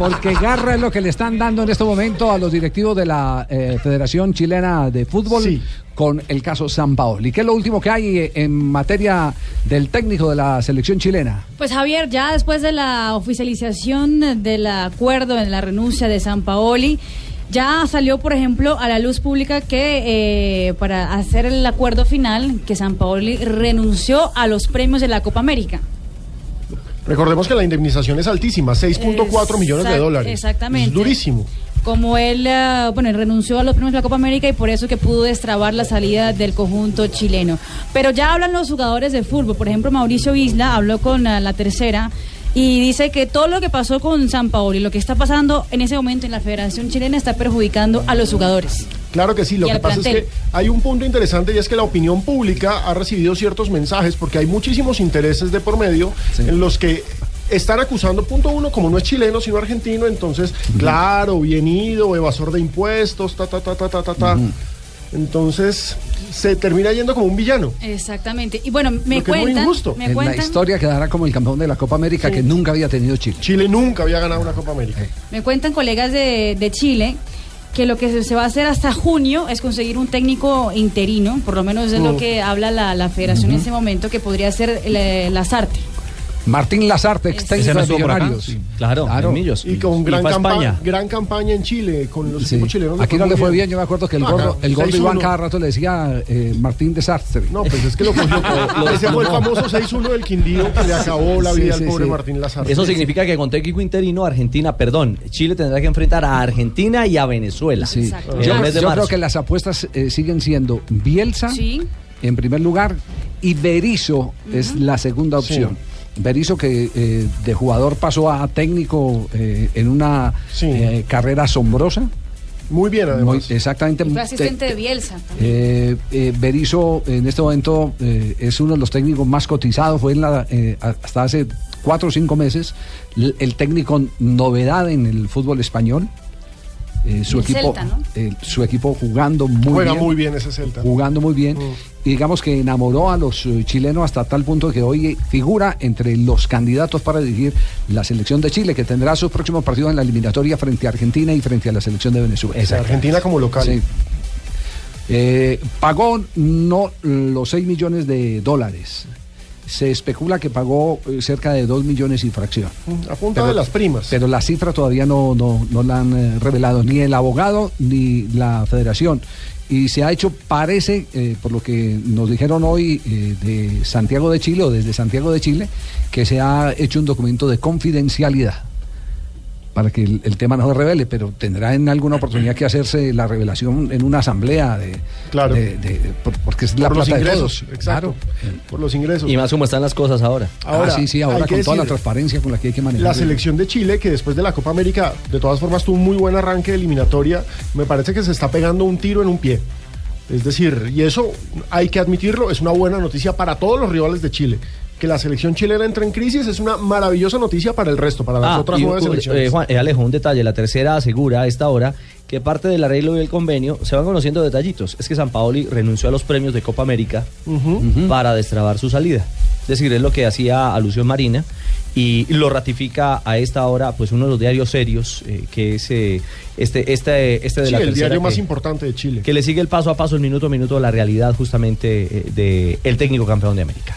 porque garra es lo que le están dando en este momento a los directivos de la eh, Federación Chilena de Fútbol con el caso San Paoli. ¿Qué es lo último que hay eh, en materia del técnico de la selección chilena? Pues Javier, ya después de la oficialización del acuerdo en la renuncia de San Paoli, ya salió, por ejemplo, a la luz pública que eh, para hacer el acuerdo final, que San Paoli renunció a los premios de la Copa América. Recordemos que la indemnización es altísima, 6.4 millones de dólares. Exactamente. Es durísimo. Como él, eh, bueno, él renunció a los premios de la Copa América y por eso que pudo destrabar la salida del conjunto chileno. Pero ya hablan los jugadores de fútbol. Por ejemplo, Mauricio Isla habló con eh, la tercera y dice que todo lo que pasó con San Paolo y lo que está pasando en ese momento en la Federación Chilena está perjudicando a los jugadores. Claro que sí, lo que pasa es que hay un punto interesante y es que la opinión pública ha recibido ciertos mensajes porque hay muchísimos intereses de por medio en los que están acusando, punto uno, como no es chileno sino argentino, entonces, claro, bien ido, evasor de impuestos, ta, ta, ta, ta, ta, ta, ta. Entonces se termina yendo como un villano. Exactamente. Y bueno, me Lo que es muy cuentan, injusto. me En la cuentan, historia quedará como el campeón de la Copa América que nunca había tenido Chile. Chile nunca había ganado una Copa América. me cuentan colegas de, de Chile que lo que se- va a hacer hasta junio es conseguir un técnico interino, por lo menos es lo Mm. que habla la, la federación en ese momento, que podría ser el, Lazarte. Martín Lazarte, ex técnico de Millonarios. sí. Claro, en Millos. Y con Y gran, a campa- España. gran campaña en Chile, con los Sí. equipos chilenos. le Aquí no le fue bien, yo me acuerdo que el gol, acá, el gol de 6-1. Iván cada rato le decía eh, Martín Desastre. No, pues es que lo cogió todo. Ese fue el famoso 6-1 del Quindío que le acabó la vida sí, al pobre sí. Martín Lazarte. Eso significa que con técnico interino, Argentina, perdón, Chile tendrá que enfrentar a Argentina y a Venezuela. Sí. Yo, yo creo que las apuestas eh, siguen siendo Bielsa Sí. en primer lugar y Berizzo es la segunda opción. Berizzo que eh, de jugador pasó a técnico eh, en una Sí. eh, carrera asombrosa. Muy bien, además. Muy- exactamente. Y fue Te- asistente de Bielsa. Eh, eh, Berizzo en este momento eh, es uno de los técnicos más cotizados, fue en la, eh, hasta hace cuatro o cinco meses el técnico novedad en el fútbol español. Eh, su El equipo, Celta, ¿no? eh, su equipo jugando muy Juega bien, muy bien ese Celta. jugando muy bien. Mm. Y digamos que enamoró a los eh, chilenos hasta tal punto que hoy figura entre los candidatos para dirigir la selección de Chile, que tendrá sus próximos partidos en la eliminatoria frente a Argentina y frente a la selección de Venezuela. Argentina como local. Sí. Eh, pagó no los 6 millones de dólares. Se especula que pagó eh, cerca de 2 millones y fracción. A punta de las primas. Pero la cifra todavía no, no, no la han eh, revelado ni el abogado ni la federación. Y se ha hecho, parece, eh, por lo que nos dijeron hoy eh, de Santiago de Chile o desde Santiago de Chile, que se ha hecho un documento de confidencialidad para que el, el tema no se revele, pero tendrá en alguna oportunidad que hacerse la revelación en una asamblea de, Claro. de- de- por- porque es la por los plata de ingresos. todos. Exacto. Por los ingresos. Y más como están las cosas ahora. Ahora, ah, sí, sí, ahora con toda la transparencia con la que hay que manejar. La selección de Chile, que después de la Copa América, de todas formas, tuvo un muy buen arranque de eliminatoria, me parece que se está pegando un tiro en un pie. Es decir, y eso hay que admitirlo, es una buena noticia para todos los rivales de Chile. Que la selección chilena entre en crisis es una maravillosa noticia para el resto, para las Ah, otras y, nueve uh, selecciones. eh, Juan, eh, Alejo, un detalle. La tercera asegura a esta hora que parte del arreglo y el convenio se van conociendo detallitos. Es que San Paoli renunció a los premios de Copa América para destrabar su salida. Es decir, es lo que hacía alusión Marina y lo ratifica a esta hora pues uno de los diarios serios eh, que es eh, este este este de Sí, la el diario más importante de Chile. que le sigue el paso a paso, el minuto a minuto, la realidad justamente eh, de el técnico campeón de América.